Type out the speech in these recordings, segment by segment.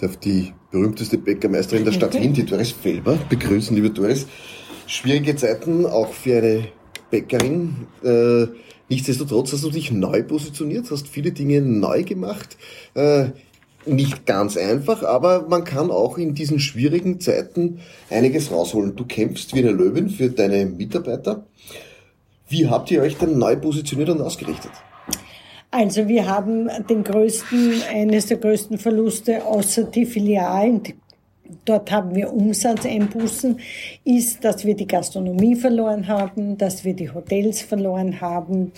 darf die berühmteste Bäckermeisterin der Stadt Wien, die Doris Felber, begrüßen, liebe Doris. Schwierige Zeiten auch für eine Bäckerin. Äh, nichtsdestotrotz hast du dich neu positioniert, hast viele Dinge neu gemacht. Äh, nicht ganz einfach, aber man kann auch in diesen schwierigen Zeiten einiges rausholen. Du kämpfst wie eine Löwin für deine Mitarbeiter. Wie habt ihr euch denn neu positioniert und ausgerichtet? Also wir haben den größten, eines der größten Verluste außer die Filialen, dort haben wir Umsatzeinbußen, ist, dass wir die Gastronomie verloren haben, dass wir die Hotels verloren haben,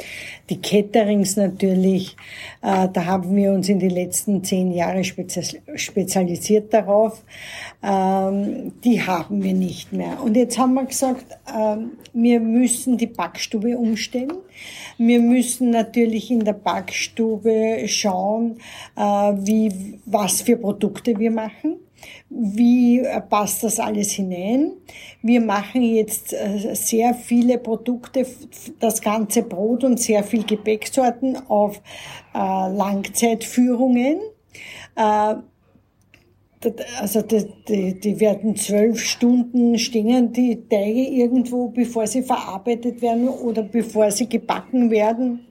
die Caterings natürlich. Äh, da haben wir uns in den letzten zehn Jahren spezialisiert darauf. Ähm, die haben wir nicht mehr. Und jetzt haben wir gesagt, ähm, wir müssen die Backstube umstellen. Wir müssen natürlich in der Backstube schauen, äh, wie, was für Produkte wir machen. Wie äh, passt das alles hinein? Wir machen jetzt äh, sehr viele Produkte, das ganze Brot und sehr viel Gepäcksorten auf äh, Langzeitführungen. Also die, die, die werden zwölf Stunden stehen, die Teige irgendwo, bevor sie verarbeitet werden oder bevor sie gebacken werden.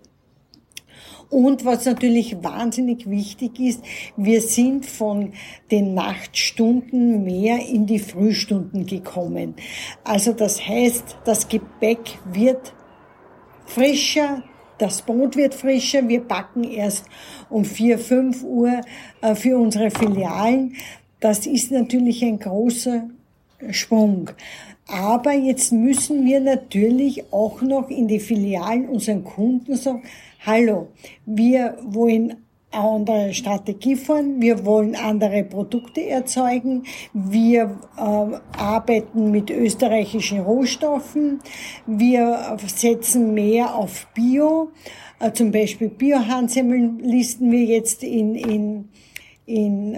Und was natürlich wahnsinnig wichtig ist, wir sind von den Nachtstunden mehr in die Frühstunden gekommen. Also das heißt, das Gebäck wird frischer, das Brot wird frischer. Wir backen erst um vier, fünf Uhr äh, für unsere Filialen. Das ist natürlich ein großer Sprung. Aber jetzt müssen wir natürlich auch noch in die Filialen unseren Kunden sagen, hallo, wir wollen andere Strategie fahren, wir wollen andere Produkte erzeugen, wir äh, arbeiten mit österreichischen Rohstoffen, wir setzen mehr auf Bio, äh, zum Beispiel Biohandsemmeln listen wir jetzt in, in in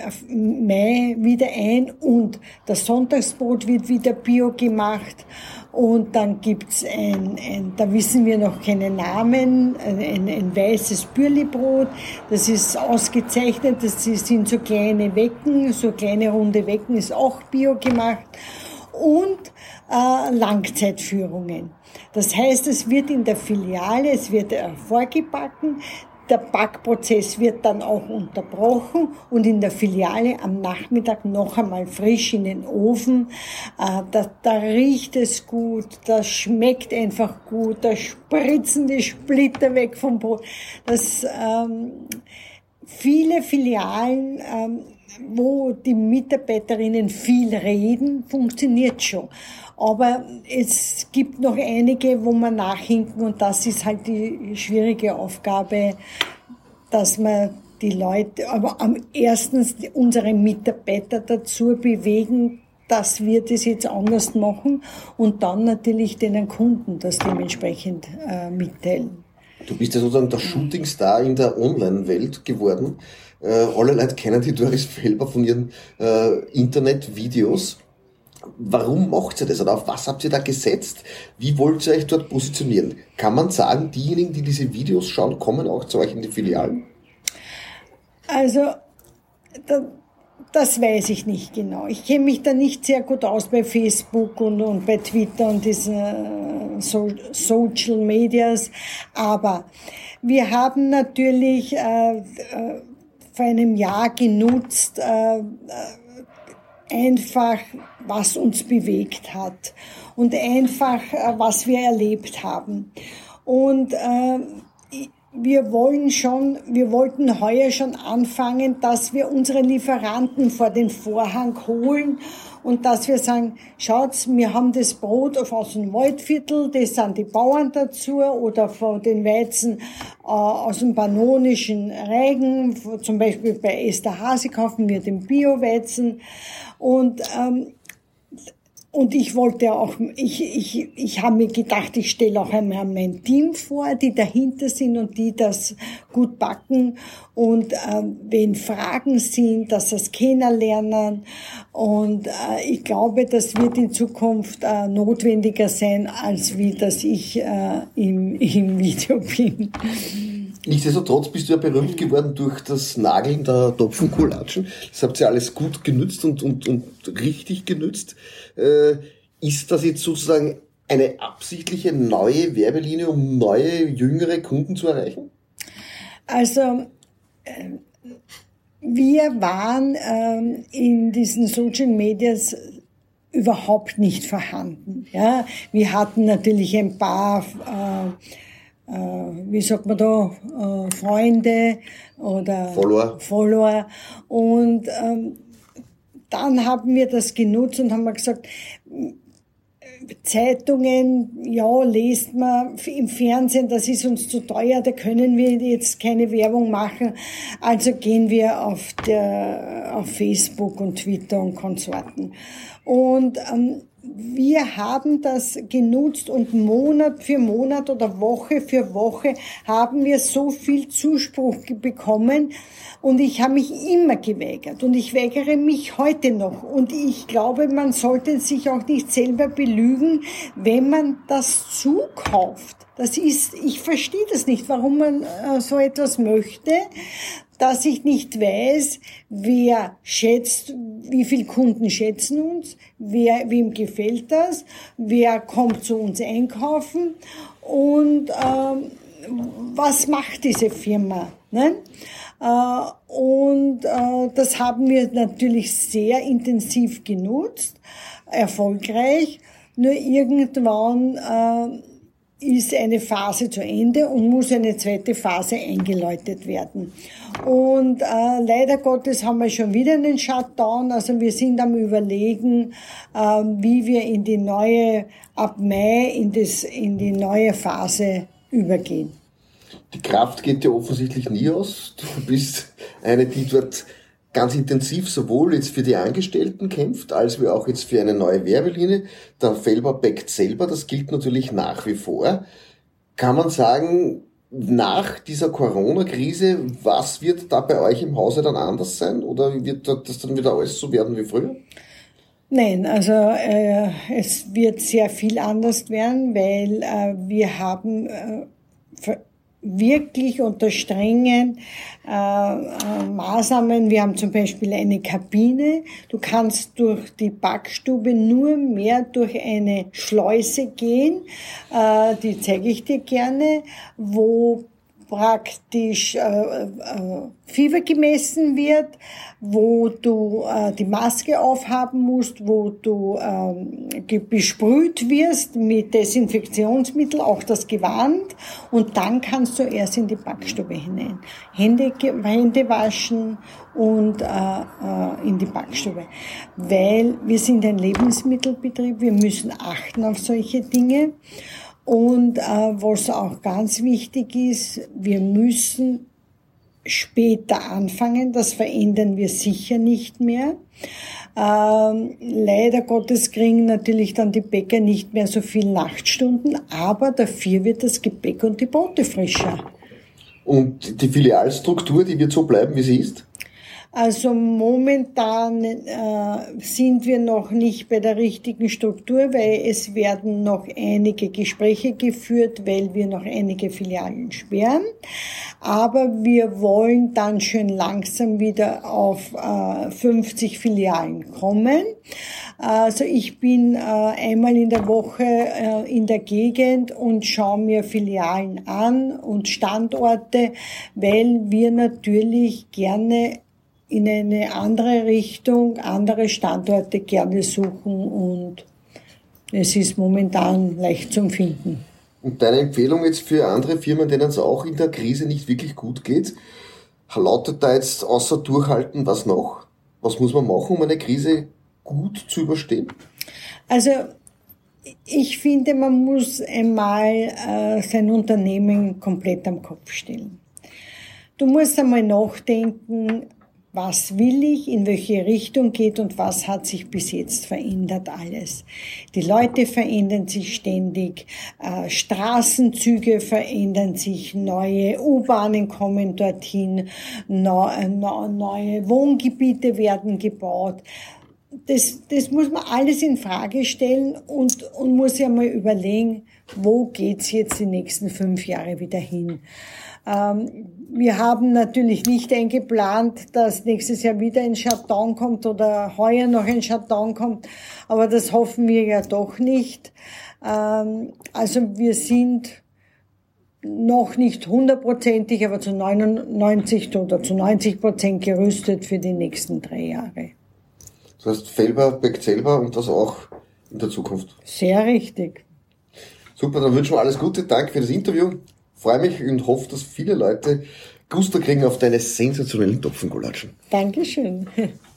Mai wieder ein und das Sonntagsbrot wird wieder bio gemacht und dann gibt's ein, ein da wissen wir noch keine Namen, ein, ein weißes Bürlibrot, das ist ausgezeichnet, das sind so kleine Wecken, so kleine runde Wecken, ist auch bio gemacht und äh, Langzeitführungen. Das heißt, es wird in der Filiale, es wird äh, vorgebacken, der Backprozess wird dann auch unterbrochen und in der Filiale am Nachmittag noch einmal frisch in den Ofen. Äh, da, da riecht es gut, das schmeckt einfach gut, da spritzen die Splitter weg vom Brot. Das, ähm, viele Filialen, ähm, wo die Mitarbeiterinnen viel reden, funktioniert schon. Aber es gibt noch einige, wo man nachhinken und das ist halt die schwierige Aufgabe, dass man die Leute, aber am erstens unsere Mitarbeiter dazu bewegen, dass wir das jetzt anders machen und dann natürlich den Kunden das dementsprechend äh, mitteilen. Du bist ja sozusagen der Shootingstar in der Online-Welt geworden. Alle Leute kennen die Doris Felber von ihren äh, Internetvideos. Warum macht ihr das oder auf was habt ihr da gesetzt? Wie wollt ihr euch dort positionieren? Kann man sagen, diejenigen, die diese Videos schauen, kommen auch zu euch in die Filialen? Also, da, das weiß ich nicht genau. Ich kenne mich da nicht sehr gut aus bei Facebook und, und bei Twitter und diesen äh, so, Social Medias. Aber wir haben natürlich äh, äh, vor einem Jahr genutzt, äh, äh einfach, was uns bewegt hat und einfach, äh, was wir erlebt haben. Und äh, wir wollen schon, wir wollten heuer schon anfangen, dass wir unsere Lieferanten vor den Vorhang holen und dass wir sagen, schaut, wir haben das Brot aus dem Waldviertel, das sind die Bauern dazu oder von den Weizen äh, aus dem pannonischen Regen, zum Beispiel bei Esther Hase kaufen wir den Bio-Weizen. Und ähm, und ich wollte auch, ich, ich, ich habe mir gedacht, ich stelle auch einmal mein Team vor, die dahinter sind und die das gut backen. Und äh, wenn Fragen sind, dass das kennenlernen. Und äh, ich glaube, das wird in Zukunft äh, notwendiger sein, als wie dass ich äh, im, im Video bin. Nichtsdestotrotz bist du ja berühmt geworden durch das Nageln der Topfenkulatschen. Das habt ihr alles gut genützt und, und, und richtig genützt. Äh, ist das jetzt sozusagen eine absichtliche neue Werbelinie, um neue, jüngere Kunden zu erreichen? Also, äh, wir waren äh, in diesen Social Medias überhaupt nicht vorhanden. Ja, wir hatten natürlich ein paar äh, wie sagt man da, äh, Freunde oder Follower. Follower. Und ähm, dann haben wir das genutzt und haben gesagt, Zeitungen, ja, lest man im Fernsehen, das ist uns zu teuer, da können wir jetzt keine Werbung machen. Also gehen wir auf, der, auf Facebook und Twitter und Konsorten. Und ähm, wir haben das genutzt und Monat für Monat oder Woche für Woche haben wir so viel Zuspruch bekommen und ich habe mich immer geweigert und ich weigere mich heute noch und ich glaube, man sollte sich auch nicht selber belügen, wenn man das zukauft. Das ist, ich verstehe das nicht, warum man äh, so etwas möchte dass ich nicht weiß, wer schätzt, wie viele Kunden schätzen uns, wer, wem gefällt das, wer kommt zu uns einkaufen und ähm, was macht diese Firma. Ne? Äh, und äh, das haben wir natürlich sehr intensiv genutzt, erfolgreich. Nur irgendwann äh, ist eine Phase zu Ende und muss eine zweite Phase eingeläutet werden. Und äh, leider Gottes haben wir schon wieder einen Shutdown. Also wir sind am Überlegen, äh, wie wir in die neue, ab Mai in, das, in die neue Phase übergehen. Die Kraft geht dir offensichtlich nie aus. Du bist eine, die dort ganz intensiv sowohl jetzt für die Angestellten kämpft, als wie auch jetzt für eine neue Werbelinie. Der Felber backt selber, das gilt natürlich nach wie vor. Kann man sagen, nach dieser Corona-Krise, was wird da bei euch im Hause dann anders sein? Oder wird das dann wieder alles so werden wie früher? Nein, also äh, es wird sehr viel anders werden, weil äh, wir haben äh, wirklich unter strengen äh, äh, Maßnahmen. Wir haben zum Beispiel eine Kabine. Du kannst durch die Backstube nur mehr durch eine Schleuse gehen. Äh, die zeige ich dir gerne, wo praktisch äh, äh, Fieber gemessen wird, wo du äh, die Maske aufhaben musst, wo du äh, besprüht wirst mit Desinfektionsmittel, auch das Gewand, und dann kannst du erst in die Backstube hinein. Hände, Hände waschen und äh, äh, in die Backstube. Weil wir sind ein Lebensmittelbetrieb, wir müssen achten auf solche Dinge. Und äh, was auch ganz wichtig ist, wir müssen später anfangen. Das verändern wir sicher nicht mehr. Ähm, leider Gottes kriegen natürlich dann die Bäcker nicht mehr so viel Nachtstunden, aber dafür wird das Gebäck und die Brote frischer. Und die Filialstruktur, die wird so bleiben, wie sie ist? Also momentan äh, sind wir noch nicht bei der richtigen Struktur, weil es werden noch einige Gespräche geführt, weil wir noch einige Filialen sperren. Aber wir wollen dann schön langsam wieder auf äh, 50 Filialen kommen. Also ich bin äh, einmal in der Woche äh, in der Gegend und schaue mir Filialen an und Standorte, weil wir natürlich gerne in eine andere Richtung, andere Standorte gerne suchen und es ist momentan leicht zum Finden. Und deine Empfehlung jetzt für andere Firmen, denen es auch in der Krise nicht wirklich gut geht, lautet da jetzt außer durchhalten, was noch? Was muss man machen, um eine Krise gut zu überstehen? Also ich finde, man muss einmal äh, sein Unternehmen komplett am Kopf stellen. Du musst einmal nachdenken, was will ich, in welche Richtung geht und was hat sich bis jetzt verändert alles. Die Leute verändern sich ständig, äh, Straßenzüge verändern sich, neue U-Bahnen kommen dorthin, neu, neu, neue Wohngebiete werden gebaut. Das, das muss man alles in Frage stellen und, und muss ja mal überlegen, wo geht's jetzt die nächsten fünf Jahre wieder hin. Ähm, wir haben natürlich nicht eingeplant, dass nächstes Jahr wieder ein Shutdown kommt oder heuer noch ein Shutdown kommt, aber das hoffen wir ja doch nicht. Ähm, also wir sind noch nicht hundertprozentig, aber zu 99 oder zu 90 Prozent gerüstet für die nächsten drei Jahre. Das heißt, Felber backt selber und das auch in der Zukunft. Sehr richtig. Super, dann wünschen wir alles Gute. Danke für das Interview. Freue mich und hoffe, dass viele Leute Gusto kriegen auf deine sensationellen Topfengolatschen. Dankeschön.